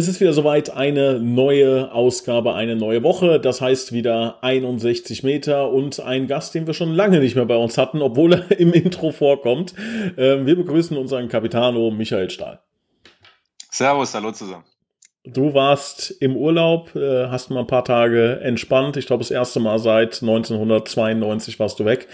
Es ist wieder soweit eine neue Ausgabe, eine neue Woche. Das heißt wieder 61 Meter und ein Gast, den wir schon lange nicht mehr bei uns hatten, obwohl er im Intro vorkommt. Ähm, wir begrüßen unseren Capitano Michael Stahl. Servus, hallo zusammen. Du warst im Urlaub, äh, hast mal ein paar Tage entspannt. Ich glaube, das erste Mal seit 1992 warst du weg.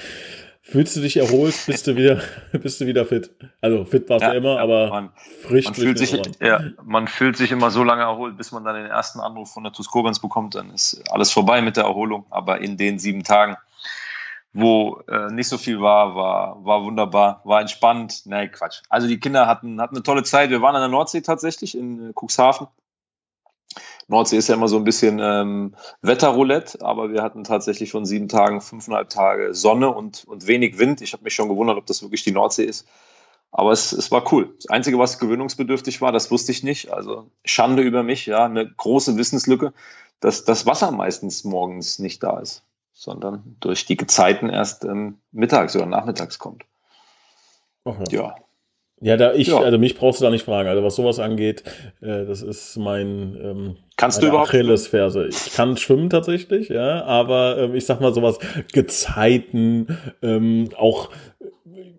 Fühlst du dich erholt? Bist du wieder, bist du wieder fit? Also fit warst ja, du immer, aber man, frisch. Man fühlt, sich, ja, man fühlt sich immer so lange erholt, bis man dann den ersten Anruf von der Tuskobans bekommt. Dann ist alles vorbei mit der Erholung. Aber in den sieben Tagen, wo äh, nicht so viel war, war, war wunderbar, war entspannt. Nein, Quatsch. Also die Kinder hatten, hatten eine tolle Zeit. Wir waren an der Nordsee tatsächlich in Cuxhaven Nordsee ist ja immer so ein bisschen ähm, Wetterroulette, aber wir hatten tatsächlich von sieben Tagen fünfeinhalb Tage Sonne und, und wenig Wind. Ich habe mich schon gewundert, ob das wirklich die Nordsee ist. Aber es, es war cool. Das Einzige, was gewöhnungsbedürftig war, das wusste ich nicht. Also Schande über mich, ja, eine große Wissenslücke, dass das Wasser meistens morgens nicht da ist, sondern durch die Gezeiten erst ähm, mittags oder nachmittags kommt. Okay. Ja, ja, da ich, ja. also mich brauchst du da nicht fragen. Also was sowas angeht, äh, das ist mein ähm, Kannst du überhaupt Achillesferse. Ich kann schwimmen tatsächlich, ja, aber ähm, ich sag mal sowas Gezeiten, ähm, auch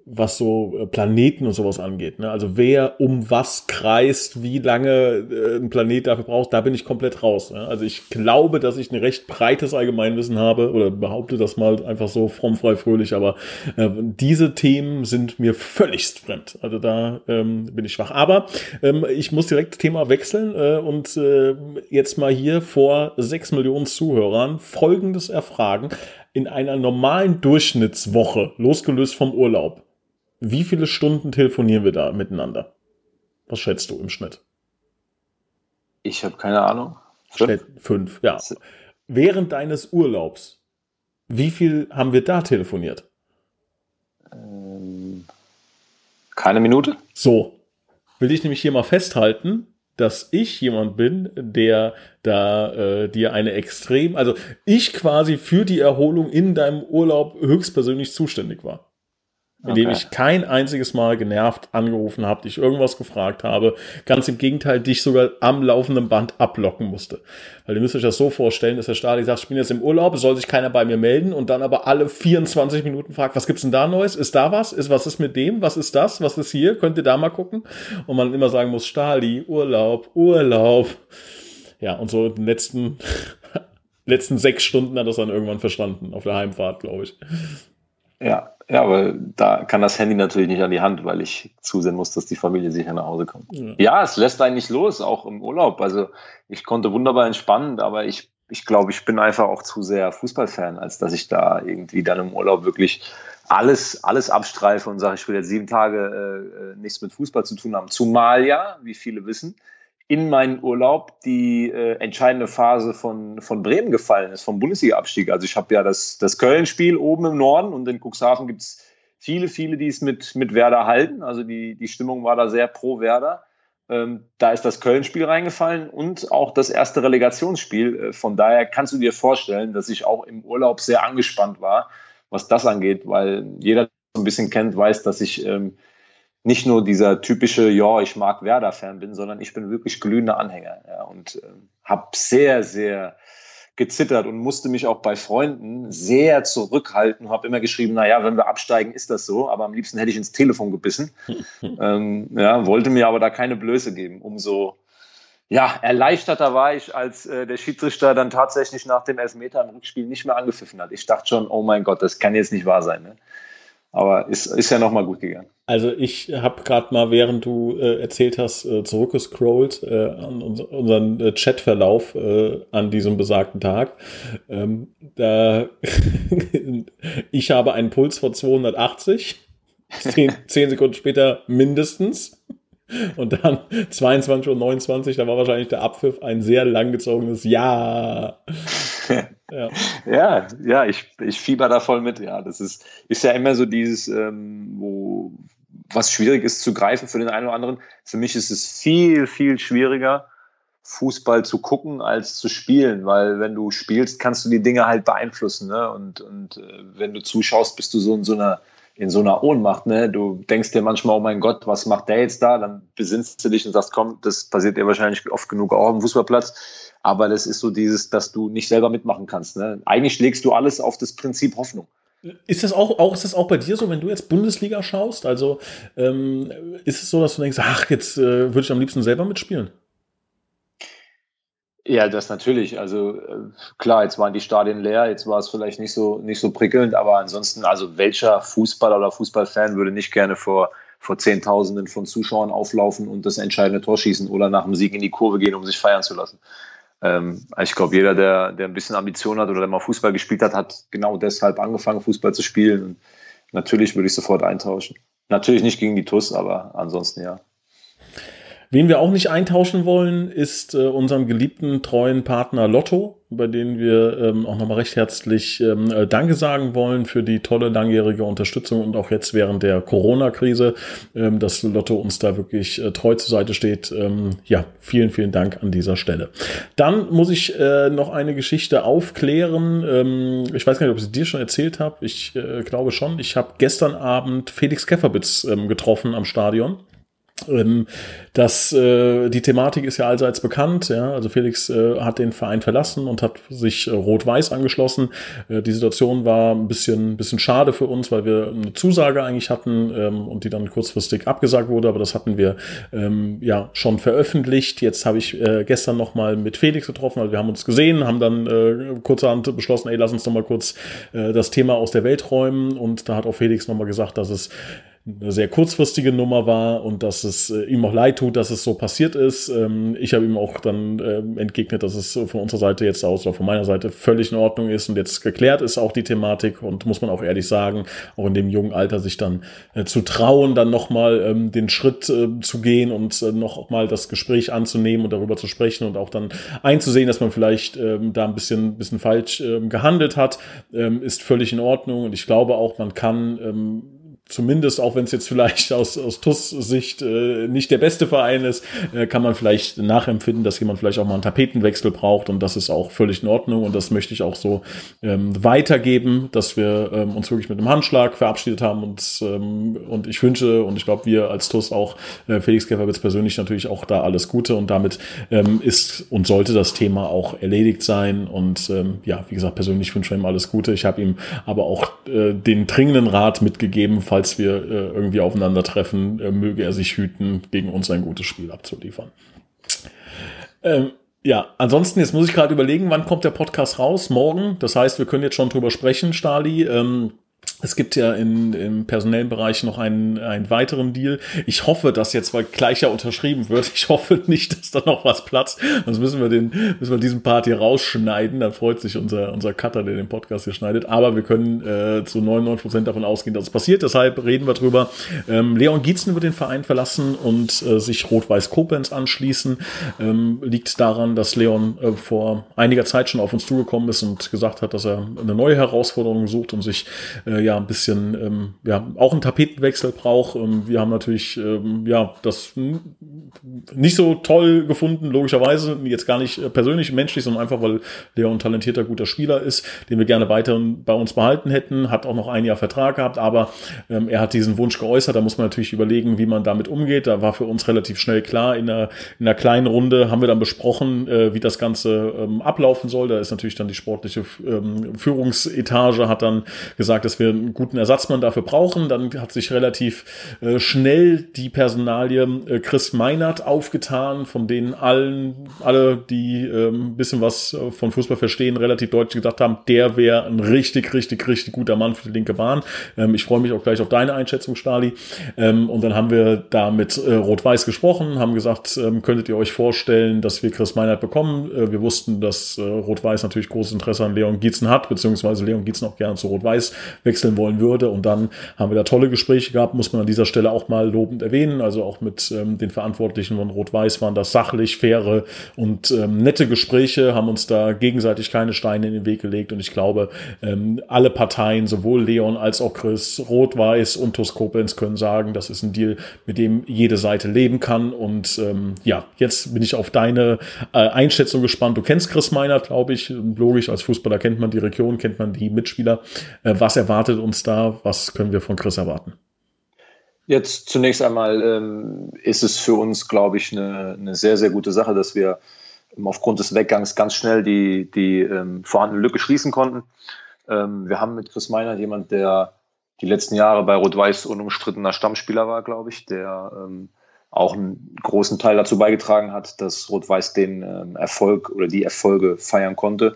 was so äh, Planeten und sowas angeht. Ne? Also wer um was kreist, wie lange äh, ein Planet dafür braucht, da bin ich komplett raus. Ne? Also ich glaube, dass ich ein recht breites Allgemeinwissen habe oder behaupte das mal einfach so fromm, frei, fröhlich, aber äh, diese Themen sind mir völligst fremd. Also da ähm, bin ich schwach. Aber ähm, ich muss direkt Thema wechseln äh, und äh, jetzt mal hier vor sechs Millionen Zuhörern Folgendes erfragen. In einer normalen Durchschnittswoche, losgelöst vom Urlaub, wie viele Stunden telefonieren wir da miteinander? Was schätzt du im Schnitt? Ich habe keine Ahnung. Fünf? Fünf, ja. Während deines Urlaubs, wie viel haben wir da telefoniert? Ähm, keine Minute. So. Will ich nämlich hier mal festhalten, dass ich jemand bin, der da äh, dir eine extrem, also ich quasi für die Erholung in deinem Urlaub höchstpersönlich zuständig war indem okay. ich kein einziges Mal genervt angerufen habe, dich irgendwas gefragt habe. Ganz im Gegenteil, dich sogar am laufenden Band ablocken musste. Weil ihr müsst euch das so vorstellen, dass der Stadi sagt, ich bin jetzt im Urlaub, soll sich keiner bei mir melden und dann aber alle 24 Minuten fragt, was gibt's denn da Neues? Ist da was? Ist was ist mit dem? Was ist das? Was ist hier? Könnt ihr da mal gucken? Und man immer sagen muss, Stali, Urlaub, Urlaub. Ja, und so in den letzten, letzten sechs Stunden hat das dann irgendwann verstanden, auf der Heimfahrt, glaube ich. Ja, ja, aber da kann das Handy natürlich nicht an die Hand, weil ich zusehen muss, dass die Familie sicher nach Hause kommt. Ja, ja es lässt einen nicht los, auch im Urlaub. Also ich konnte wunderbar entspannen, aber ich, ich glaube, ich bin einfach auch zu sehr Fußballfan, als dass ich da irgendwie dann im Urlaub wirklich alles, alles abstreife und sage, ich will jetzt sieben Tage äh, äh nichts mit Fußball zu tun haben. Zumal ja, wie viele wissen, in meinen Urlaub die äh, entscheidende Phase von, von Bremen gefallen ist, vom Bundesliga-Abstieg. Also ich habe ja das, das Köln-Spiel oben im Norden und in Cuxhaven gibt es viele, viele, die es mit, mit Werder halten. Also die, die Stimmung war da sehr pro Werder. Ähm, da ist das Köln-Spiel reingefallen und auch das erste Relegationsspiel. Äh, von daher kannst du dir vorstellen, dass ich auch im Urlaub sehr angespannt war, was das angeht, weil jeder, der so ein bisschen kennt, weiß, dass ich ähm, nicht nur dieser typische, ja, ich mag Werder-Fan bin, sondern ich bin wirklich glühender Anhänger ja, und äh, habe sehr, sehr gezittert und musste mich auch bei Freunden sehr zurückhalten. Habe immer geschrieben, naja, wenn wir absteigen, ist das so, aber am liebsten hätte ich ins Telefon gebissen. ähm, ja, wollte mir aber da keine Blöße geben. Umso ja, erleichterter war ich, als äh, der Schiedsrichter dann tatsächlich nach dem Elfmeter im Rückspiel nicht mehr angepfiffen hat. Ich dachte schon, oh mein Gott, das kann jetzt nicht wahr sein. Ne? Aber ist, ist ja nochmal gut gegangen. Also ich habe gerade mal, während du äh, erzählt hast, äh, zurückgescrollt äh, an uns, unseren äh, Chatverlauf äh, an diesem besagten Tag. Ähm, da ich habe einen Puls von 280. Zehn, zehn Sekunden später mindestens. Und dann 22.29 Uhr, da war wahrscheinlich der Abpfiff ein sehr langgezogenes Ja. Ja. ja, ja, ich, ich fieber da voll mit. Ja, das ist, ist ja immer so dieses, ähm, was schwierig ist zu greifen für den einen oder anderen. Für mich ist es viel, viel schwieriger, Fußball zu gucken als zu spielen, weil wenn du spielst, kannst du die Dinge halt beeinflussen. Ne? Und, und äh, wenn du zuschaust, bist du so in so einer in so einer Ohnmacht. Ne? Du denkst dir manchmal, oh mein Gott, was macht der jetzt da? Dann besinnst du dich und sagst, komm, das passiert dir wahrscheinlich oft genug auch am Fußballplatz. Aber das ist so dieses, dass du nicht selber mitmachen kannst. Ne? Eigentlich legst du alles auf das Prinzip Hoffnung. Ist das auch, auch, ist das auch bei dir so, wenn du jetzt Bundesliga schaust? Also ähm, ist es so, dass du denkst, ach, jetzt äh, würde ich am liebsten selber mitspielen? Ja, das natürlich. Also äh, klar, jetzt waren die Stadien leer, jetzt war es vielleicht nicht so, nicht so prickelnd, aber ansonsten, also welcher Fußballer oder Fußballfan würde nicht gerne vor, vor Zehntausenden von Zuschauern auflaufen und das entscheidende Tor schießen oder nach dem Sieg in die Kurve gehen, um sich feiern zu lassen? Ähm, ich glaube, jeder, der, der ein bisschen Ambition hat oder der mal Fußball gespielt hat, hat genau deshalb angefangen, Fußball zu spielen. Und natürlich würde ich sofort eintauschen. Natürlich nicht gegen die TUS, aber ansonsten ja. Wen wir auch nicht eintauschen wollen, ist äh, unseren geliebten, treuen Partner Lotto, bei denen wir ähm, auch nochmal recht herzlich ähm, äh, Danke sagen wollen für die tolle langjährige Unterstützung und auch jetzt während der Corona-Krise, ähm, dass Lotto uns da wirklich äh, treu zur Seite steht. Ähm, ja, vielen, vielen Dank an dieser Stelle. Dann muss ich äh, noch eine Geschichte aufklären. Ähm, ich weiß gar nicht, ob ich sie dir schon erzählt habe. Ich äh, glaube schon. Ich habe gestern Abend Felix Kefferbitz ähm, getroffen am Stadion. Ähm, das, äh, die Thematik ist ja allseits bekannt. Ja? Also Felix äh, hat den Verein verlassen und hat sich äh, Rot-Weiß angeschlossen. Äh, die Situation war ein bisschen, bisschen schade für uns, weil wir eine Zusage eigentlich hatten ähm, und die dann kurzfristig abgesagt wurde. Aber das hatten wir ähm, ja schon veröffentlicht. Jetzt habe ich äh, gestern noch mal mit Felix getroffen. Also wir haben uns gesehen, haben dann äh, kurzerhand beschlossen, ey, lass uns noch mal kurz äh, das Thema aus der Welt räumen. Und da hat auch Felix noch mal gesagt, dass es eine sehr kurzfristige Nummer war und dass es äh, ihm auch leid tut, dass es so passiert ist. Ähm, ich habe ihm auch dann äh, entgegnet, dass es von unserer Seite jetzt aus oder von meiner Seite völlig in Ordnung ist und jetzt geklärt ist auch die Thematik und muss man auch ehrlich sagen, auch in dem jungen Alter sich dann äh, zu trauen, dann nochmal ähm, den Schritt äh, zu gehen und äh, noch mal das Gespräch anzunehmen und darüber zu sprechen und auch dann einzusehen, dass man vielleicht ähm, da ein bisschen, bisschen falsch ähm, gehandelt hat, ähm, ist völlig in Ordnung und ich glaube auch, man kann ähm, zumindest, auch wenn es jetzt vielleicht aus, aus TUS-Sicht äh, nicht der beste Verein ist, äh, kann man vielleicht nachempfinden, dass jemand vielleicht auch mal einen Tapetenwechsel braucht und das ist auch völlig in Ordnung und das möchte ich auch so ähm, weitergeben, dass wir ähm, uns wirklich mit einem Handschlag verabschiedet haben und, ähm, und ich wünsche und ich glaube, wir als TUS auch, äh, Felix Käferwitz persönlich natürlich auch da alles Gute und damit ähm, ist und sollte das Thema auch erledigt sein und ähm, ja, wie gesagt, persönlich wünsche ich ihm alles Gute. Ich habe ihm aber auch äh, den dringenden Rat mitgegeben, falls falls wir äh, irgendwie aufeinandertreffen, äh, möge er sich hüten, gegen uns ein gutes Spiel abzuliefern. Ähm, ja, ansonsten, jetzt muss ich gerade überlegen, wann kommt der Podcast raus? Morgen. Das heißt, wir können jetzt schon drüber sprechen, Stali. Ähm, es gibt ja in, im personellen Bereich noch einen, einen weiteren Deal. Ich hoffe, dass jetzt mal gleich ja unterschrieben wird. Ich hoffe nicht, dass da noch was platzt. Sonst müssen wir den, müssen wir diesen Part hier rausschneiden. Dann freut sich unser, unser Cutter, der den Podcast hier schneidet. Aber wir können äh, zu 99 Prozent davon ausgehen, dass es passiert. Deshalb reden wir drüber. Ähm, Leon Gietzen wird den Verein verlassen und äh, sich Rot-Weiß Koblenz anschließen. Ähm, liegt daran, dass Leon äh, vor einiger Zeit schon auf uns zugekommen ist und gesagt hat, dass er eine neue Herausforderung sucht und sich äh, ja ein bisschen ähm, ja auch einen Tapetenwechsel braucht. Ähm, wir haben natürlich ähm, ja das nicht so toll gefunden, logischerweise jetzt gar nicht äh, persönlich menschlich, sondern einfach weil Leon talentierter guter Spieler ist, den wir gerne weiter bei uns behalten hätten. Hat auch noch ein Jahr Vertrag gehabt, aber ähm, er hat diesen Wunsch geäußert. Da muss man natürlich überlegen, wie man damit umgeht. Da war für uns relativ schnell klar. In einer, in einer kleinen Runde haben wir dann besprochen, äh, wie das Ganze ähm, ablaufen soll. Da ist natürlich dann die sportliche ähm, Führungsetage hat dann gesagt, dass wir einen guten Ersatzmann dafür brauchen. Dann hat sich relativ äh, schnell die Personalie äh, Chris Meinert aufgetan, von denen allen, alle, die äh, ein bisschen was äh, von Fußball verstehen, relativ deutlich gesagt haben, der wäre ein richtig, richtig, richtig guter Mann für die linke Bahn. Ähm, ich freue mich auch gleich auf deine Einschätzung, Stali. Ähm, und dann haben wir da mit äh, Rot-Weiß gesprochen, haben gesagt, ähm, könntet ihr euch vorstellen, dass wir Chris Meinert bekommen? Äh, wir wussten, dass äh, Rot-Weiß natürlich großes Interesse an Leon Gietzen hat, beziehungsweise Leon Gietzen auch gerne zu Rot-Weiß wechseln wollen würde. Und dann haben wir da tolle Gespräche gehabt, muss man an dieser Stelle auch mal lobend erwähnen, also auch mit ähm, den Verantwortlichen Verantwortlichen von Rot-Weiß waren das sachlich, faire und ähm, nette Gespräche, haben uns da gegenseitig keine Steine in den Weg gelegt und ich glaube, ähm, alle Parteien, sowohl Leon als auch Chris, Rot-Weiß und TuS Koblenz können sagen, das ist ein Deal, mit dem jede Seite leben kann und ähm, ja, jetzt bin ich auf deine äh, Einschätzung gespannt. Du kennst Chris Meinert, glaube ich, logisch, als Fußballer kennt man die Region, kennt man die Mitspieler. Äh, was erwartet uns da? Was können wir von Chris erwarten? Jetzt zunächst einmal ähm, ist es für uns, glaube ich, eine, eine, sehr, sehr gute Sache, dass wir ähm, aufgrund des Weggangs ganz schnell die, die ähm, vorhandene Lücke schließen konnten. Ähm, wir haben mit Chris Meiner jemand, der die letzten Jahre bei Rot-Weiß unumstrittener Stammspieler war, glaube ich, der ähm, auch einen großen Teil dazu beigetragen hat, dass Rot-Weiß den ähm, Erfolg oder die Erfolge feiern konnte.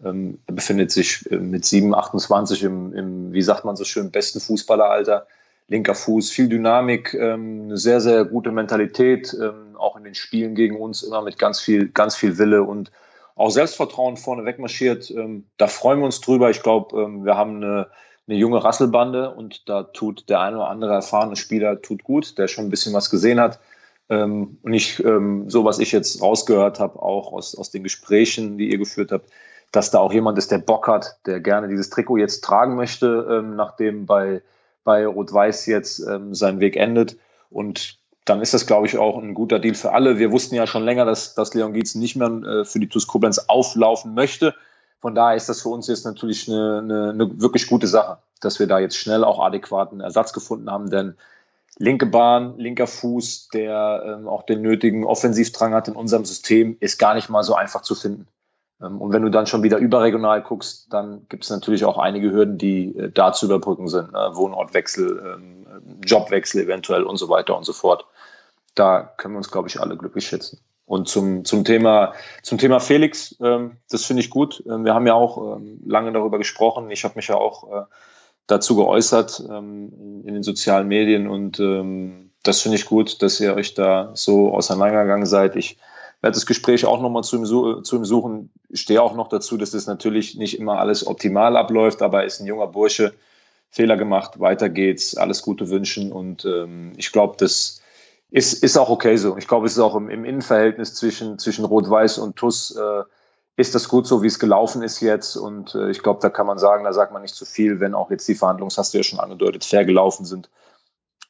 er befindet sich äh, mit 7, 28 im, im, wie sagt man so schön, besten Fußballeralter linker Fuß, viel Dynamik, ähm, eine sehr, sehr gute Mentalität, ähm, auch in den Spielen gegen uns immer mit ganz viel, ganz viel Wille und auch Selbstvertrauen vorne wegmarschiert. Ähm, da freuen wir uns drüber. Ich glaube, ähm, wir haben eine, eine junge Rasselbande und da tut der eine oder andere erfahrene Spieler tut gut, der schon ein bisschen was gesehen hat. Ähm, und ich, ähm, so was ich jetzt rausgehört habe, auch aus, aus den Gesprächen, die ihr geführt habt, dass da auch jemand ist, der Bock hat, der gerne dieses Trikot jetzt tragen möchte, nachdem bei bei Rot-Weiß jetzt ähm, sein Weg endet. Und dann ist das, glaube ich, auch ein guter Deal für alle. Wir wussten ja schon länger, dass, dass Leon Gietzen nicht mehr äh, für die TuS Koblenz auflaufen möchte. Von daher ist das für uns jetzt natürlich eine, eine, eine wirklich gute Sache, dass wir da jetzt schnell auch adäquaten Ersatz gefunden haben, denn linke Bahn, linker Fuß, der ähm, auch den nötigen Offensivdrang hat in unserem System, ist gar nicht mal so einfach zu finden. Ähm, und wenn du dann schon wieder überregional guckst, dann gibt es natürlich auch einige Hürden, die äh, da zu überbrücken sind. Ne? Wohnortwechsel, ähm, Jobwechsel eventuell und so weiter und so fort. Da können wir uns, glaube ich, alle glücklich schätzen. Und zum, zum, Thema, zum Thema Felix, ähm, das finde ich gut. wir haben ja auch lange darüber gesprochen. Ich habe mich ja auch äh, dazu geäußert in, den sozialen Medien und das finde ich gut, dass ihr euch da so auseinandergegangen seid. Ich werde das Gespräch auch nochmal zu ihm, zu ihm suchen. Stehe auch noch dazu, dass das natürlich nicht immer alles optimal abläuft, aber er ist ein junger Bursche, Fehler gemacht, weiter geht's, alles Gute wünschen und ähm, ich glaube, das ist, ist auch okay so. Ich glaube, es ist auch im, im Innenverhältnis zwischen, zwischen Rot-Weiß und TUS äh, ist das gut so, wie es gelaufen ist jetzt und äh, ich glaube, da kann man sagen, da sagt man nicht zu viel, wenn auch jetzt die Verhandlungen, hast du ja schon angedeutet, fair gelaufen sind.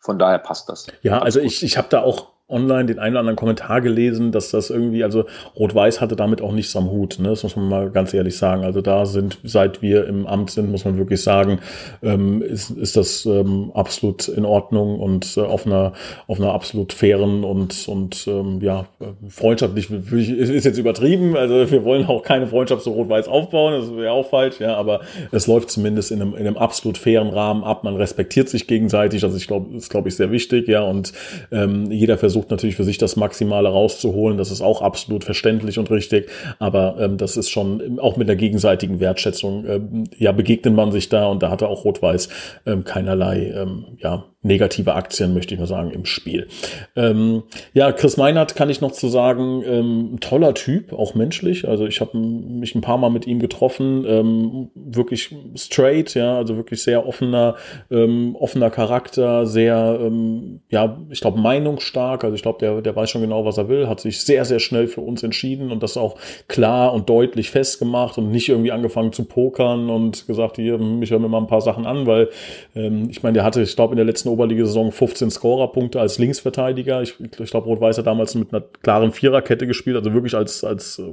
Von daher passt das. Ja, also ich, ich habe da auch online den einen oder anderen Kommentar gelesen, dass das irgendwie, also Rot-Weiß hatte damit auch nichts am Hut, ne? das muss man mal ganz ehrlich sagen. Also da sind, seit wir im Amt sind, muss man wirklich sagen, ähm, ist, ist das ähm, absolut in Ordnung und äh, auf einer auf einer absolut fairen und und ähm, ja freundschaftlich ist jetzt übertrieben. Also wir wollen auch keine Freundschaft zu Rot-Weiß aufbauen, das wäre auch falsch, ja, aber es läuft zumindest in einem, in einem absolut fairen Rahmen ab. Man respektiert sich gegenseitig, also ich glaube, ist glaube ich sehr wichtig, ja, und ähm, jeder versucht versucht natürlich für sich das Maximale rauszuholen. Das ist auch absolut verständlich und richtig. Aber ähm, das ist schon auch mit der gegenseitigen Wertschätzung, ähm, ja, begegnet man sich da und da hatte auch Rot-Weiß ähm, keinerlei, ähm, ja, negative Aktien, möchte ich mal sagen, im Spiel. Ähm, ja, Chris Meinert kann ich noch zu sagen, ähm, toller Typ, auch menschlich. Also ich habe mich ein paar Mal mit ihm getroffen, ähm, wirklich straight, ja, also wirklich sehr offener, ähm, offener Charakter, sehr, ähm, ja, ich glaube meinungsstark. Also ich glaube, der, der weiß schon genau, was er will, hat sich sehr, sehr schnell für uns entschieden und das auch klar und deutlich festgemacht und nicht irgendwie angefangen zu pokern und gesagt, hier, ich höre mir mal ein paar Sachen an, weil ähm, ich meine, der hatte, ich glaube, in der letzten Oberliga-Saison 15 Scorerpunkte als Linksverteidiger. Ich, ich glaube, Rot-Weiß hat damals mit einer klaren Viererkette gespielt, also wirklich als, als äh,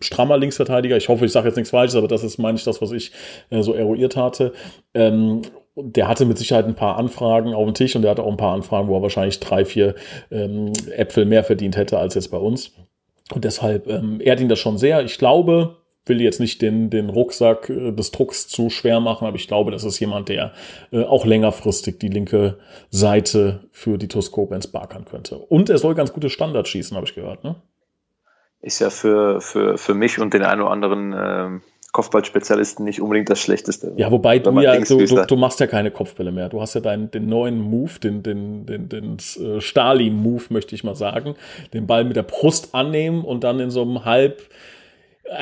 strammer Linksverteidiger. Ich hoffe, ich sage jetzt nichts Falsches, aber das ist, meine ich, das, was ich äh, so eruiert hatte. Ähm, der hatte mit Sicherheit ein paar Anfragen auf dem Tisch und der hatte auch ein paar Anfragen, wo er wahrscheinlich drei, vier ähm, Äpfel mehr verdient hätte als jetzt bei uns. Und deshalb ähm, ehrt ihn das schon sehr. Ich glaube, will jetzt nicht den, den Rucksack äh, des Drucks zu schwer machen, aber ich glaube, das ist jemand, der äh, auch längerfristig die linke Seite für die Toskope ins Barkern könnte. Und er soll ganz gute Standards schießen, habe ich gehört. Ne? Ist ja für, für, für mich und den einen oder anderen ähm, Kopfballspezialisten nicht unbedingt das Schlechteste. Ja, wobei du ja, du, du, du, machst ja keine Kopfbälle mehr. Du hast ja deinen, den neuen Move, den, den, den, den äh, Stali-Move, möchte ich mal sagen. Den Ball mit der Brust annehmen und dann in so einem halb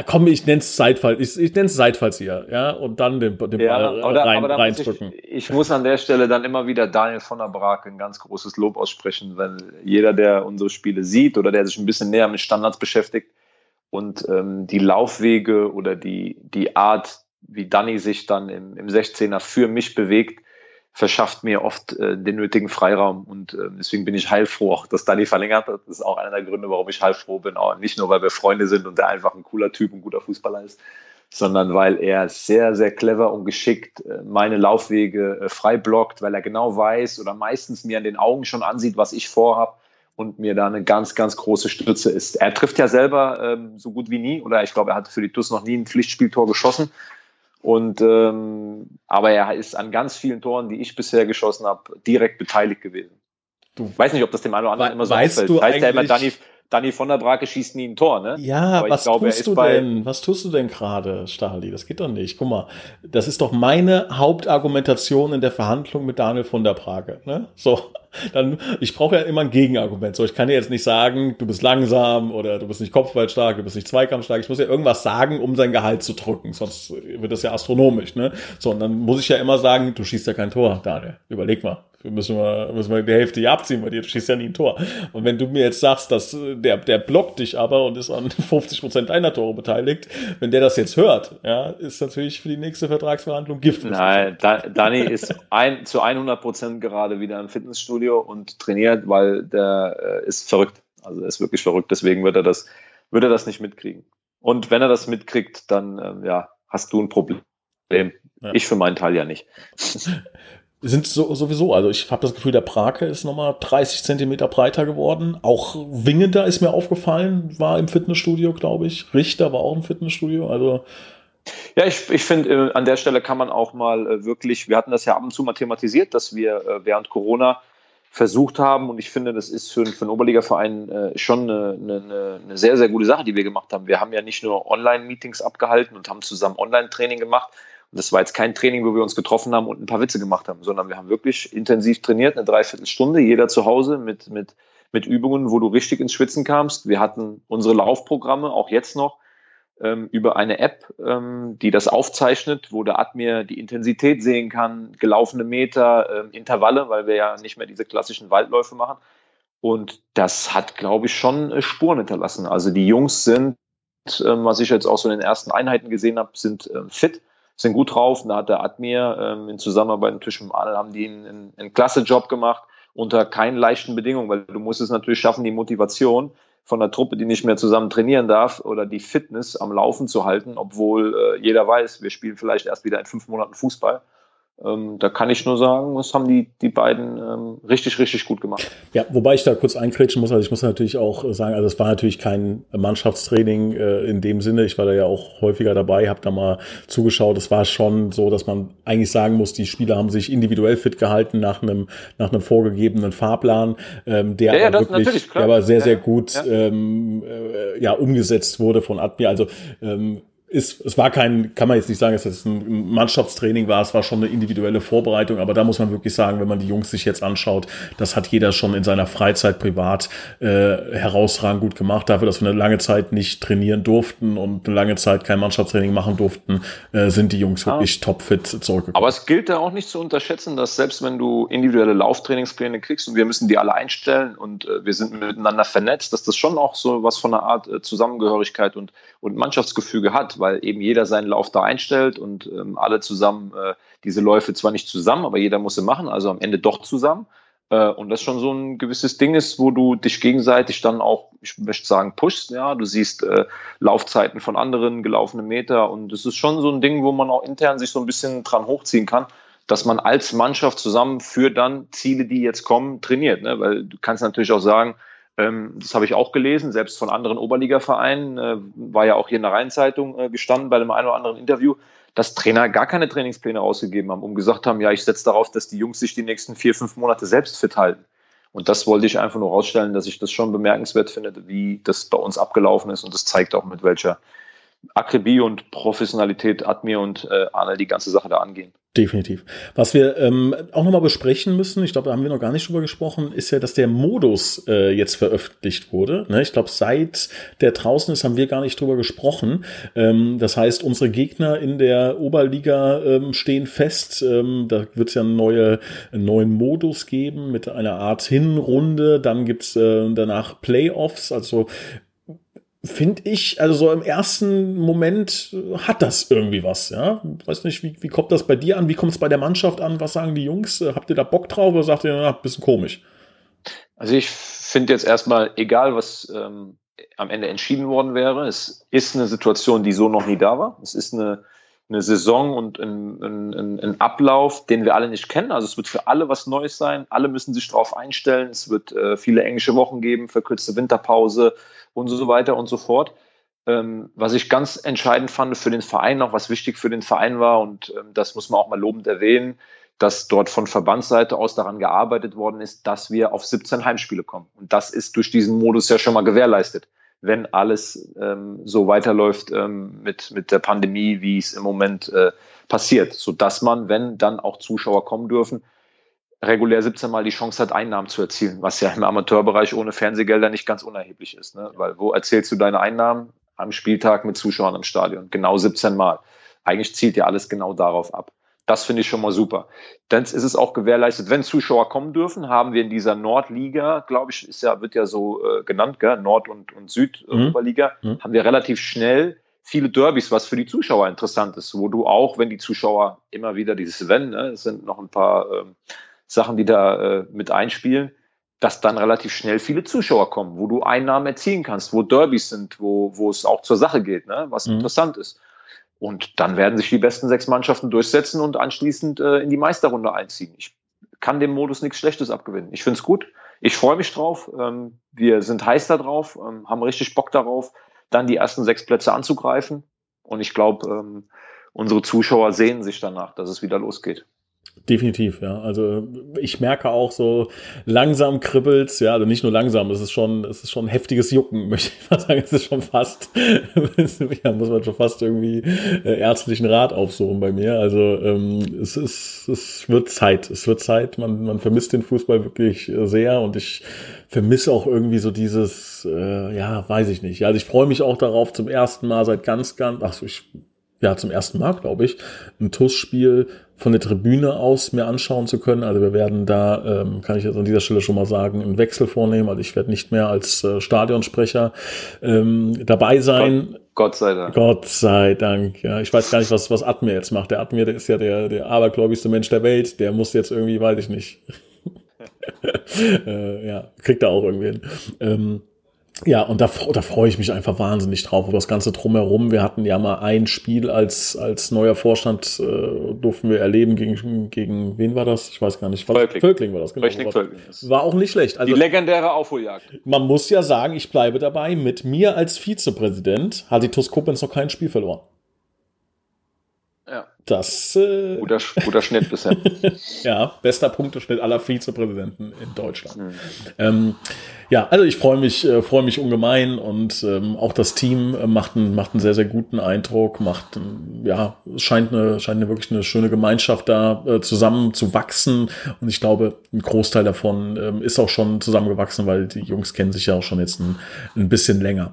komm, ich nenne es Seitfall, ich, ich nenne es Seitfallzieher, ja, und dann den, den ja, Ball aber da, rein, aber reindrücken. Ich, ich, muss an der Stelle dann immer wieder Daniel von der Brake ein ganz großes Lob aussprechen, weil jeder, der unsere Spiele sieht oder der sich ein bisschen näher mit Standards beschäftigt und ähm, die Laufwege oder die, die Art, wie Danny sich dann im, im 16er für mich bewegt, verschafft mir oft äh, den nötigen Freiraum und äh, deswegen bin ich heilfroh, auch dass Dani verlängert hat. Das ist auch einer der Gründe, warum ich heilfroh bin. Auch nicht nur, weil wir Freunde sind und der einfach ein cooler Typ, ein guter Fußballer ist, sondern weil er sehr, sehr clever und geschickt äh, meine Laufwege äh, frei blockt, weil er genau weiß oder meistens mir an den Augen schon ansieht, was ich vorhab und mir da eine ganz, ganz große Stütze ist. Er trifft ja selber ähm, so gut wie nie oder ich glaube, er hat für die TUS noch nie ein Pflichtspieltor geschossen. Und ähm, aber er ist an ganz vielen Toren, die ich bisher geschossen habe, direkt beteiligt gewesen. Du weiß nicht, ob das dem einen oder anderen immer so weißt auffällt. Du heißt ja immer, Danny, Danny von der Brake schießt nie ein Tor, ne? Ja, aber was glaube, tust du denn? Was tust du denn gerade, Stahli? Das geht doch nicht. Guck mal, das ist doch meine Hauptargumentation in der Verhandlung mit Daniel von der Brake, ne? So, dann, ich brauche ja immer ein Gegenargument. So, ich kann dir jetzt nicht sagen, du bist langsam oder du bist nicht kopfballstark, du bist nicht zweikampfstark. Ich muss ja irgendwas sagen, um sein Gehalt zu drücken, sonst wird das ja astronomisch, ne? So, und dann muss ich ja immer sagen, du schießt ja kein Tor, Daniel. Überleg mal. Wir müssen wir, müssen wir die Hälfte hier abziehen dir, du schießt ja nie ein Tor. Und wenn du mir jetzt sagst, dass der, der blockt dich aber und ist an 50 Prozent deiner Tore beteiligt, wenn der das jetzt hört, ja, ist natürlich für die nächste Vertragsverhandlung Gift. Nein, da, Dani ist ein, zu 100 Prozent gerade wieder im Fitnessstudio und trainiert, weil der äh, ist verrückt. Also er ist wirklich verrückt, deswegen wird er das, wird er das nicht mitkriegen. Und wenn er das mitkriegt, dann, ähm, ja, hast du ein Problem. Ja. Ich für meinen Teil ja nicht. sind so, sowieso, also ich habe das Gefühl, der Brake ist nochmal 30 Zentimeter breiter geworden. Auch Wingender ist mir aufgefallen, war im Fitnessstudio, glaube ich. Richter war auch im Fitnessstudio. Also ja, ich, ich finde, äh, an der Stelle kann man auch mal äh, wirklich, wir hatten das ja ab und zu mal thematisiert, dass wir äh, während Corona versucht haben und ich finde, das ist für, für einen Oberligaverein schon eine, eine, eine, sehr, sehr gute Sache, die wir gemacht haben. Wir haben ja nicht nur Online-Meetings abgehalten und haben zusammen Online-Training gemacht, und das war jetzt kein Training, wo wir uns getroffen haben und ein paar Witze gemacht haben, sondern wir haben wirklich intensiv trainiert, eine Dreiviertelstunde, jeder zu Hause mit, mit, mit Übungen, wo du richtig ins Schwitzen kamst. Wir hatten unsere Laufprogramme, auch jetzt noch, ähm, über eine App, ähm, die das aufzeichnet, wo der Admir die Intensität sehen kann, gelaufene Meter, ähm, Intervalle, weil wir ja nicht mehr diese klassischen Waldläufe machen. Und das hat, glaube ich, schon äh, Spuren hinterlassen. Also die Jungs sind, ähm, was ich jetzt auch so in den ersten Einheiten gesehen habe, sind ähm, fit sind gut drauf. Da hat der Admir ähm, in Zusammenarbeit natürlich mit Adel haben die einen, einen, einen klasse Job gemacht unter keinen leichten Bedingungen, weil du musst es natürlich schaffen, die Motivation von der Truppe, die nicht mehr zusammen trainieren darf, oder die Fitness am Laufen zu halten, obwohl äh, jeder weiß, wir spielen vielleicht erst wieder in fünf Monaten Fußball. Ähm, da kann ich nur sagen, das haben die, die beiden ähm, richtig, richtig gut gemacht. Ja, wobei ich da kurz einkrätschen muss. Also ich muss natürlich auch sagen, also es war natürlich kein Mannschaftstraining äh, in dem Sinne. Ich war da ja auch häufiger dabei, habe da mal zugeschaut. Es war schon so, dass man eigentlich sagen muss, die Spieler haben sich individuell fit gehalten nach einem, nach einem vorgegebenen Fahrplan, ähm, der ja, ja, aber wirklich, der aber sehr, sehr gut ja. Ähm, äh, ja, umgesetzt wurde von Admir. Also ähm, ist, es war kein, kann man jetzt nicht sagen, dass es ein Mannschaftstraining war, es war schon eine individuelle Vorbereitung, aber da muss man wirklich sagen, wenn man die Jungs sich jetzt anschaut, das hat jeder schon in seiner Freizeit privat äh, herausragend gut gemacht. Dafür, dass wir eine lange Zeit nicht trainieren durften und eine lange Zeit kein Mannschaftstraining machen durften, äh, sind die Jungs wirklich ja. topfit zurückgekommen. Aber es gilt da auch nicht zu unterschätzen, dass selbst wenn du individuelle Lauftrainingspläne kriegst und wir müssen die alle einstellen und äh, wir sind miteinander vernetzt, dass das schon auch so was von einer Art äh, Zusammengehörigkeit und, und Mannschaftsgefüge hat weil eben jeder seinen Lauf da einstellt und ähm, alle zusammen äh, diese Läufe zwar nicht zusammen, aber jeder muss sie machen, also am Ende doch zusammen. Äh, und das schon so ein gewisses Ding ist, wo du dich gegenseitig dann auch, ich möchte sagen, pushst. Ja, du siehst äh, Laufzeiten von anderen, gelaufene Meter und es ist schon so ein Ding, wo man auch intern sich so ein bisschen dran hochziehen kann dass man als Mannschaft zusammen für dann Ziele, die jetzt kommen, trainiert. Ne? Weil du kannst natürlich auch sagen, das habe ich auch gelesen, selbst von anderen Oberligavereinen, äh, war ja auch hier in der Rheinzeitung äh, gestanden bei dem einen oder anderen Interview, dass Trainer gar keine Trainingspläne ausgegeben haben und gesagt haben, ja, ich setze darauf, dass die Jungs sich die nächsten vier, fünf Monate selbst fit halten. Und das wollte ich einfach nur rausstellen, dass ich das schon bemerkenswert finde, wie das bei uns abgelaufen ist. Und das zeigt auch, mit welcher Akribie und Professionalität Admir und äh, Arne die ganze Sache da angehen. Definitiv. Was wir ähm, auch nochmal besprechen müssen, ich glaube, da haben wir noch gar nicht drüber gesprochen, ist ja, dass der Modus äh, jetzt veröffentlicht wurde. Ne? Ich glaube, seit der draußen ist, haben wir gar nicht drüber gesprochen. Ähm, das heißt, unsere Gegner in der Oberliga ähm, stehen fest. Ähm, da wird es ja eine neue, einen neuen Modus geben mit einer Art Hinrunde. Dann gibt's äh, danach Playoffs. Also finde ich, also so im ersten Moment hat das irgendwie was, ja. Weiß nicht, wie, wie kommt das bei dir an? Wie kommt es bei der Mannschaft an? Was sagen die Jungs? Äh, habt ihr da Bock drauf oder sagt ihr, ja, bisschen komisch? Also ich finde jetzt erstmal, egal was ähm, am Ende entschieden worden wäre, es ist eine Situation, die so noch nie da war. Es ist eine, eine Saison und ein, ein, ein Ablauf, den wir alle nicht kennen. Also es wird für alle was Neues sein. Alle müssen sich darauf einstellen. Es wird äh, viele englische Wochen geben, verkürzte Winterpause und so weiter und so fort. Ähm, was ich ganz entscheidend fand für den Verein, auch was wichtig für den Verein war, und ähm, das muss man auch mal lobend erwähnen, dass dort von Verbandsseite aus daran gearbeitet worden ist, dass wir auf 17 Heimspiele kommen. Und das ist durch diesen Modus ja schon mal gewährleistet, wenn alles ähm, so weiterläuft ähm, mit, mit der Pandemie, wie es im Moment äh, passiert, sodass man, wenn dann auch Zuschauer kommen dürfen, regulär 17 Mal die Chance hat, Einnahmen zu erzielen, was ja im Amateurbereich ohne Fernsehgelder nicht ganz unerheblich ist. Ne? Weil wo erzählst du deine Einnahmen? Am Spieltag mit Zuschauern im Stadion. Genau 17 Mal. Eigentlich zielt ja alles genau darauf ab. Das finde ich schon mal super. Dann ist es auch gewährleistet, wenn Zuschauer kommen dürfen, haben wir in dieser Nordliga, glaube ich, ist ja, wird ja so äh, genannt, gell? Nord- und, und Südoberliga, mhm. mhm. haben wir relativ schnell viele Derbys, was für die Zuschauer interessant ist, wo du auch, wenn die Zuschauer immer wieder dieses Wenn, ne, es sind noch ein paar ähm, Sachen, die da äh, mit einspielen, dass dann relativ schnell viele Zuschauer kommen, wo du Einnahmen erzielen kannst, wo Derbys sind, wo, wo es auch zur Sache geht, ne? was mhm. interessant ist. Und dann werden sich die besten sechs Mannschaften durchsetzen und anschließend äh, in die Meisterrunde einziehen. Ich kann dem Modus nichts Schlechtes abgewinnen. Ich finde es gut. Ich freue mich drauf. Ähm, wir sind heiß da drauf, ähm, haben richtig Bock darauf, dann die ersten sechs Plätze anzugreifen. Und ich glaube, ähm, unsere Zuschauer sehen sich danach, dass es wieder losgeht. Definitiv, ja. Also ich merke auch so langsam kribbelt's, ja, also nicht nur langsam, es ist schon, es ist schon ein heftiges Jucken, möchte ich mal sagen. Es ist schon fast, ja, muss man schon fast irgendwie äh, ärztlichen Rat aufsuchen bei mir. Also ähm, es ist, es wird Zeit, es wird Zeit. Man, man vermisst den Fußball wirklich äh, sehr und ich vermisse auch irgendwie so dieses, äh, ja, weiß ich nicht. Also ich freue mich auch darauf zum ersten Mal seit ganz, ganz, ach so, ich ja zum ersten Mal, glaube ich, ein TUS-Spiel von der Tribüne aus mir anschauen zu können. Also wir werden da, ähm, kann ich jetzt an dieser Stelle schon mal sagen, einen Wechsel vornehmen. Also ich werde nicht mehr als äh, Stadionsprecher ähm, dabei sein. Gott, Gott, sei Dank. Gott sei Dank. Ja, ich weiß gar nicht, was was Admir jetzt macht. Der Admir, der ist ja der der abergläubigste Mensch der Welt. Der muss jetzt irgendwie, weiß ich nicht. äh, ja, kriegt er auch irgendwie hin. Ähm, ja, und da, da freue ich mich einfach wahnsinnig drauf. Und das Ganze drumherum. Wir hatten ja mal ein Spiel als, als neuer Vorstand, äh, durften wir erleben gegen, gegen wen war das? Ich weiß gar nicht. Völkling. Völkling war das, genau. Völkling, Völkling. War auch nicht schlecht. Also, Die legendäre Aufholjagd. Man muss ja sagen, ich bleibe dabei, mit mir als Vizepräsident hat die TuS Koblenz noch kein Spiel verloren. Das. Äh, guter, guter Schnitt bisher. ja, bester Punkteschnitt aller Vizepräsidenten in Deutschland. Mhm. Ähm, ja, also ich freue mich, äh, freue mich ungemein und ähm, auch das Team äh, macht, einen, macht einen sehr, sehr guten Eindruck, macht, ähm, ja, es scheint eine, scheint eine wirklich eine schöne Gemeinschaft da äh, zusammen zu wachsen und ich glaube, ein Großteil davon ähm, ist auch schon zusammengewachsen, weil die Jungs kennen sich ja auch schon jetzt ein, ein bisschen länger.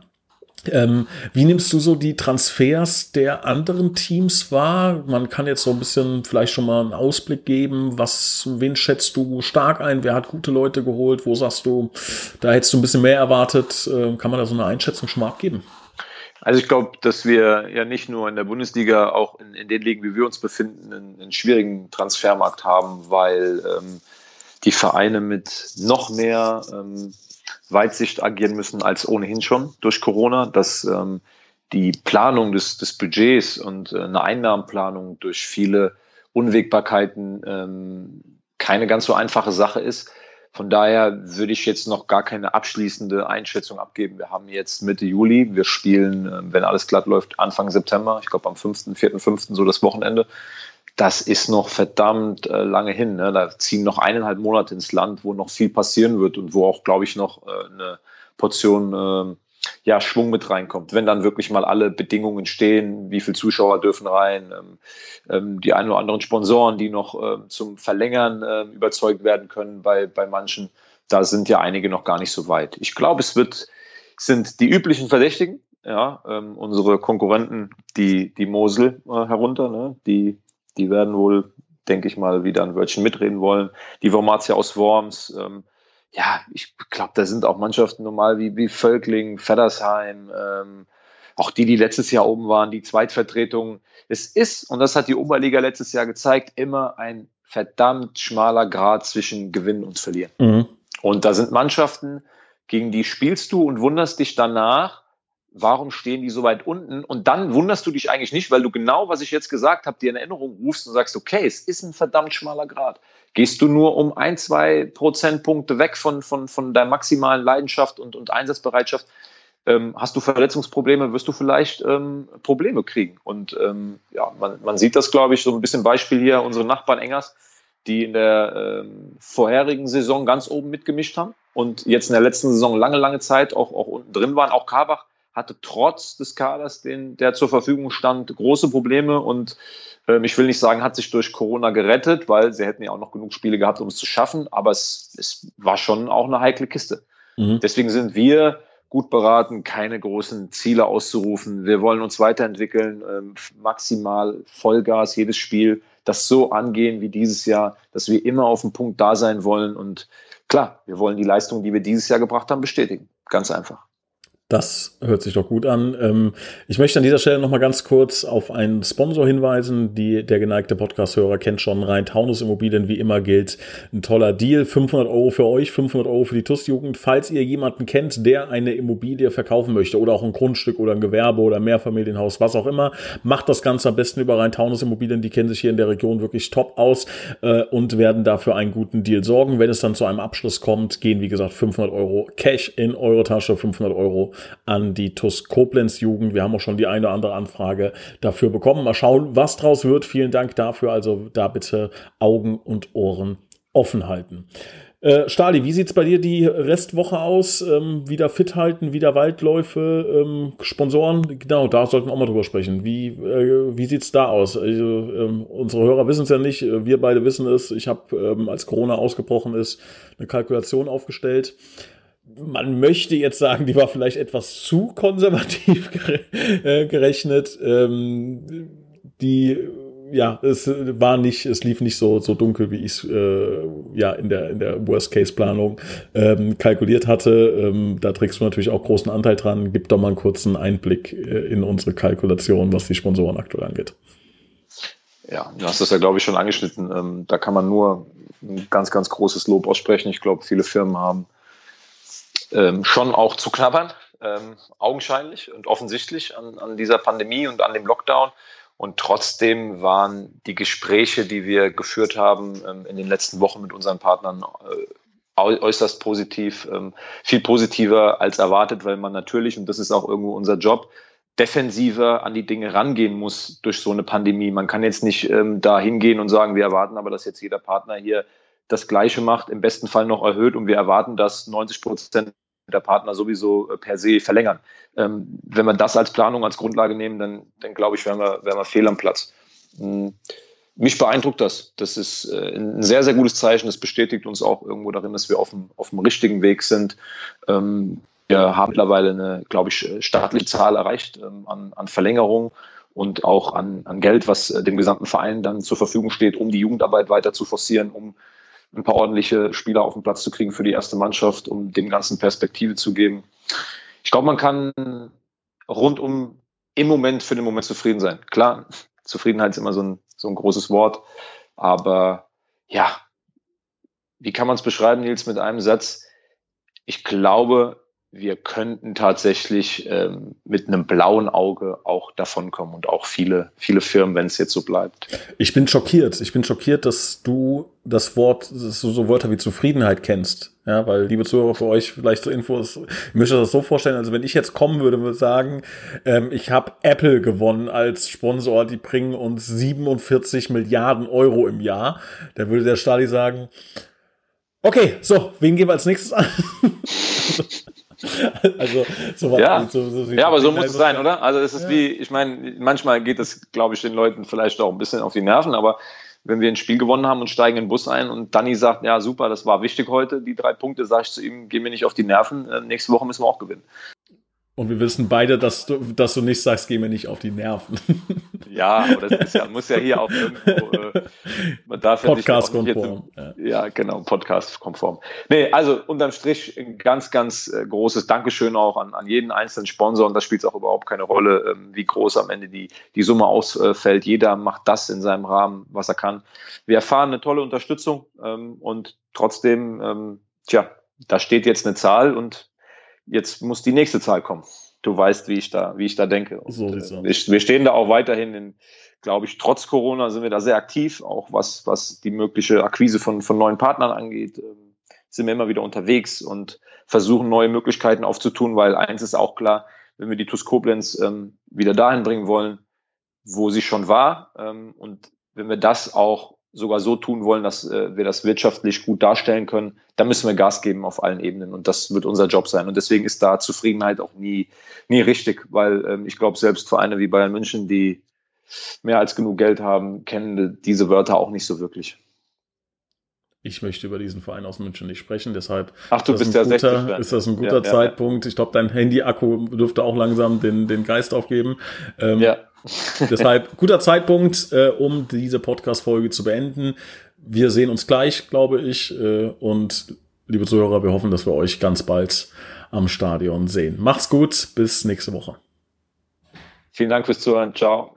Ähm, wie nimmst du so die Transfers der anderen Teams wahr? Man kann jetzt so ein bisschen vielleicht schon mal einen Ausblick geben. Was, wen schätzt du stark ein? Wer hat gute Leute geholt? Wo sagst du, da hättest du ein bisschen mehr erwartet? Äh, kann man da so eine Einschätzung schon mal abgeben? Also ich glaube, dass wir ja nicht nur in der Bundesliga, auch in, in den Ligen, wie wir uns befinden, einen, einen schwierigen Transfermarkt haben, weil ähm, die Vereine mit noch mehr ähm, Weitsicht agieren müssen als ohnehin schon durch Corona, dass ähm, die Planung des, des Budgets und äh, eine Einnahmenplanung durch viele Unwägbarkeiten ähm, keine ganz so einfache Sache ist. Von daher würde ich jetzt noch gar keine abschließende Einschätzung abgeben. Wir haben jetzt Mitte Juli, wir spielen, äh, wenn alles glatt läuft, Anfang September, ich glaube am 5., 4., 5., so das Wochenende das ist noch verdammt äh, lange hin. Ne? Da ziehen noch eineinhalb Monate ins Land, wo noch viel passieren wird und wo auch, glaube ich, noch äh, eine Portion äh, ja, Schwung mit reinkommt. Wenn dann wirklich mal alle Bedingungen stehen, wie viele Zuschauer dürfen rein, ähm, ähm, die ein oder anderen Sponsoren, die noch ähm, zum Verlängern äh, überzeugt werden können bei, bei manchen, da sind ja einige noch gar nicht so weit. Ich glaube, es wird, sind die üblichen Verdächtigen, ja, ähm, unsere Konkurrenten, die, die Mosel äh, herunter, ne, die, die werden wohl, denke ich mal, wieder ein Wörtchen mitreden wollen. Die Wormatia aus Worms, ähm, ja, ich glaube, da sind auch Mannschaften normal wie, wie Völkling, Feddersheim, ähm, auch die, die letztes Jahr oben waren, die Zweitvertretung. Es ist, und das hat die Oberliga letztes Jahr gezeigt, immer ein verdammt schmaler Grad zwischen Gewinnen und Verlieren. Mhm. Und da sind Mannschaften, gegen die spielst du und wunderst dich danach, warum stehen die so weit unten? Und dann wunderst du dich eigentlich nicht, weil du genau, was ich jetzt gesagt habe, dir in Erinnerung rufst und sagst, okay, es ist ein verdammt schmaler Grad. Gehst du nur um ein, zwei Prozentpunkte weg von, von, von der maximalen Leidenschaft und, und Einsatzbereitschaft, ähm, hast du Verletzungsprobleme, wirst du vielleicht ähm, Probleme kriegen. Und ähm, ja, man, man sieht das, glaube ich, so ein bisschen Beispiel hier, unsere Nachbarn Engers, die in der ähm, vorherigen Saison ganz oben mitgemischt haben und jetzt in der letzten Saison lange, lange Zeit auch, auch unten drin waren. Auch Karbach hatte trotz des Kaders, den, der zur Verfügung stand, große Probleme und ähm, ich will nicht sagen, hat sich durch Corona gerettet, weil sie hätten ja auch noch genug Spiele gehabt, um es zu schaffen, aber es, es war schon auch eine heikle Kiste. Mhm. Deswegen sind wir gut beraten, keine großen Ziele auszurufen. Wir wollen uns weiterentwickeln, ähm, maximal Vollgas, jedes Spiel, das so angehen wie dieses Jahr, dass wir immer auf dem Punkt da sein wollen. Und klar, wir wollen die Leistung, die wir dieses Jahr gebracht haben, bestätigen. Ganz einfach. Das hört sich doch gut an. Ähm, ich möchte an dieser Stelle noch mal ganz kurz auf einen Sponsor hinweisen. Die, der geneigte Podcast-Hörer kennt schon rein Taunus Immobilien. Wie immer gilt ein toller Deal. 500 Euro für euch, 500 Euro für die TUS-Jugend. Falls ihr jemanden kennt, der eine Immobilie verkaufen möchte oder auch ein Grundstück oder ein Gewerbe oder ein Mehrfamilienhaus, was auch immer, macht das Ganze am besten über rein Taunus Immobilien. Die kennen sich hier in der Region wirklich top aus äh, und werden dafür einen guten Deal sorgen. Wenn es dann zu einem Abschluss kommt, gehen wie gesagt 500 Euro Cash in eure Tasche, 500 Euro an die TUS Koblenz Jugend. Wir haben auch schon die eine oder andere Anfrage dafür bekommen. Mal schauen, was draus wird. Vielen Dank dafür. Also da bitte Augen und Ohren offen halten. Äh, Stali, wie sieht's bei dir die Restwoche aus? Ähm, wieder fit halten, wieder Waldläufe, ähm, Sponsoren? Genau, da sollten wir auch mal drüber sprechen. Wie, äh, wie sieht's da aus? Also, ähm, unsere Hörer wissen es ja nicht, wir beide wissen es. Ich habe, ähm, als Corona ausgebrochen ist, eine Kalkulation aufgestellt man möchte jetzt sagen, die war vielleicht etwas zu konservativ äh, gerechnet. Ähm, die, ja, es war nicht, es lief nicht so, so dunkel, wie ich es äh, ja in der, in der Worst-Case-Planung ähm, kalkuliert hatte. Ähm, da trägst du natürlich auch großen Anteil dran. Gib doch mal einen kurzen Einblick äh, in unsere Kalkulation, was die Sponsoren aktuell angeht. Ja, du hast das ja, glaube ich, schon angeschnitten. Ähm, da kann man nur ein ganz, ganz großes Lob aussprechen. Ich glaube, viele Firmen haben ähm, schon auch zu knabbern, ähm, augenscheinlich und offensichtlich an, an dieser Pandemie und an dem Lockdown. Und trotzdem waren die Gespräche, die wir geführt haben ähm, in den letzten Wochen mit unseren Partnern, äh, äußerst positiv, ähm, viel positiver als erwartet, weil man natürlich, und das ist auch irgendwo unser Job, defensiver an die Dinge rangehen muss durch so eine Pandemie. Man kann jetzt nicht ähm, da hingehen und sagen, wir erwarten aber, dass jetzt jeder Partner hier das Gleiche macht, im besten Fall noch erhöht und wir erwarten, dass 90 Prozent der Partner sowieso äh, per se verlängern. Ähm, wenn wir das als Planung, als Grundlage nehmen, dann, dann glaube ich, wären wir, wären wir fehl am Platz. Hm. Mich beeindruckt das. Das ist äh, ein sehr, sehr gutes Zeichen. Das bestätigt uns auch irgendwo darin, dass wir auf dem, auf dem richtigen Weg sind. Ähm, wir haben mittlerweile eine, glaube ich, staatliche Zahl erreicht ähm, an, an Verlängerung und auch an, an Geld, was äh, dem gesamten Verein dann zur Verfügung steht, um die Jugendarbeit weiter zu forcieren, um ein paar ordentliche Spieler auf den Platz zu kriegen für die erste Mannschaft, um dem Ganzen Perspektive zu geben. Ich glaube, man kann rundum im Moment für den Moment zufrieden sein. Klar, Zufriedenheit ist immer so ein, so ein großes Wort, aber ja, wie kann man es beschreiben, Nils, mit einem Satz? Ich glaube, wir könnten tatsächlich ähm, mit einem blauen Auge auch davonkommen und auch viele, viele Firmen, wenn es jetzt so bleibt. Ich bin schockiert. Ich bin schockiert, dass du das Wort, so, so Wörter wie Zufriedenheit kennst. Ja, weil, liebe Zuhörer, für euch vielleicht so Infos, ich möchte das so vorstellen, also wenn ich jetzt kommen würde, würde sagen, ähm, ich habe Apple gewonnen als Sponsor, die bringen uns 47 Milliarden Euro im Jahr, da würde der Stali sagen, okay, so, wen gehen wir als nächstes an? also so ja. So, so ja, aber so muss es sein, oder? Also es ist ja. wie, ich meine, manchmal geht es, glaube ich, den Leuten vielleicht auch ein bisschen auf die Nerven, aber wenn wir ein Spiel gewonnen haben und steigen in den Bus ein und Danny sagt, ja super, das war wichtig heute, die drei Punkte, sage ich zu ihm, geh mir nicht auf die Nerven, äh, nächste Woche müssen wir auch gewinnen. Und wir wissen beide, dass du, dass du nicht sagst, geh mir nicht auf die Nerven. Ja, aber das ja, muss ja hier auch irgendwo, äh, man darf ja Podcast-konform. Ja. ja, genau, Podcast-konform. Nee, also unterm Strich ein ganz, ganz äh, großes Dankeschön auch an, an jeden einzelnen Sponsor und da spielt es auch überhaupt keine Rolle, ähm, wie groß am Ende die, die Summe ausfällt. Jeder macht das in seinem Rahmen, was er kann. Wir erfahren eine tolle Unterstützung ähm, und trotzdem, ähm, tja, da steht jetzt eine Zahl und jetzt muss die nächste Zahl kommen. Du weißt, wie ich da, wie ich da denke. Und, so äh, wir, wir, stehen da auch weiterhin in, glaube ich, trotz Corona sind wir da sehr aktiv, auch was, was die mögliche Akquise von, von neuen Partnern angeht. Ähm, sind wir immer wieder unterwegs und versuchen neue Möglichkeiten aufzutun, weil eins ist auch klar, wenn wir die TUS Koblenz ähm, wieder dahin bringen wollen, wo sie schon war, ähm, und wenn wir das auch sogar so tun wollen, dass äh, wir das wirtschaftlich gut darstellen können, dann müssen wir Gas geben auf allen Ebenen und das wird unser Job sein. Und deswegen ist da Zufriedenheit auch nie, nie richtig, weil ähm, ich glaube, selbst Vereine wie Bayern München, die mehr als genug Geld haben, kennen diese Wörter auch nicht so wirklich. Ich möchte über diesen Verein aus München nicht sprechen, deshalb Ach, du bist ja guter, 60 ist das ein guter ja, Zeitpunkt. Ja. Ich glaube, dein Handy-Akku dürfte auch langsam den, den Geist aufgeben. Ähm, ja. Deshalb guter Zeitpunkt, äh, um diese Podcast-Folge zu beenden. Wir sehen uns gleich, glaube ich. Äh, und liebe Zuhörer, wir hoffen, dass wir euch ganz bald am Stadion sehen. Macht's gut, bis nächste Woche. Vielen Dank fürs Zuhören. Ciao.